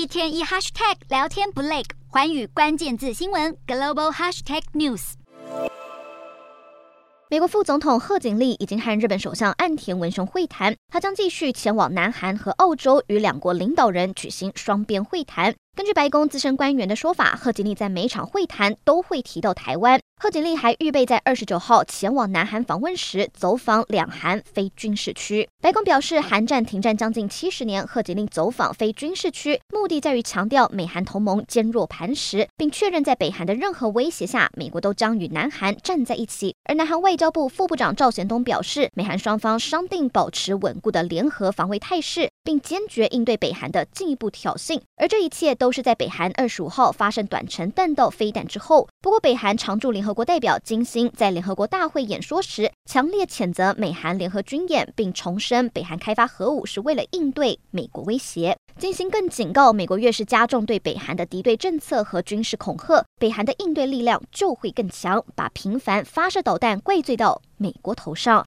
一天一 hashtag 聊天不累，环宇关键字新闻 global hashtag news。美国副总统贺锦丽已经和日本首相岸田文雄会谈，他将继续前往南韩和澳洲与两国领导人举行双边会谈。根据白宫资深官员的说法，贺锦丽在每场会谈都会提到台湾。贺锦丽还预备在二十九号前往南韩访问时走访两韩非军事区。白宫表示，韩战停战将近七十年，贺锦丽走访非军事区，目的在于强调美韩同盟坚若磐石，并确认在北韩的任何威胁下，美国都将与南韩站在一起。而南韩外交部副部长赵贤东表示，美韩双方商定保持稳固的联合防卫态势，并坚决应对北韩的进一步挑衅。而这一切都是在北韩二十五号发射短程弹道飞弹之后。不过，北韩常驻联合联合国代表金星在联合国大会演说时，强烈谴责美韩联合军演，并重申北韩开发核武是为了应对美国威胁。金星更警告，美国越是加重对北韩的敌对政策和军事恐吓，北韩的应对力量就会更强，把频繁发射导弹怪罪到美国头上。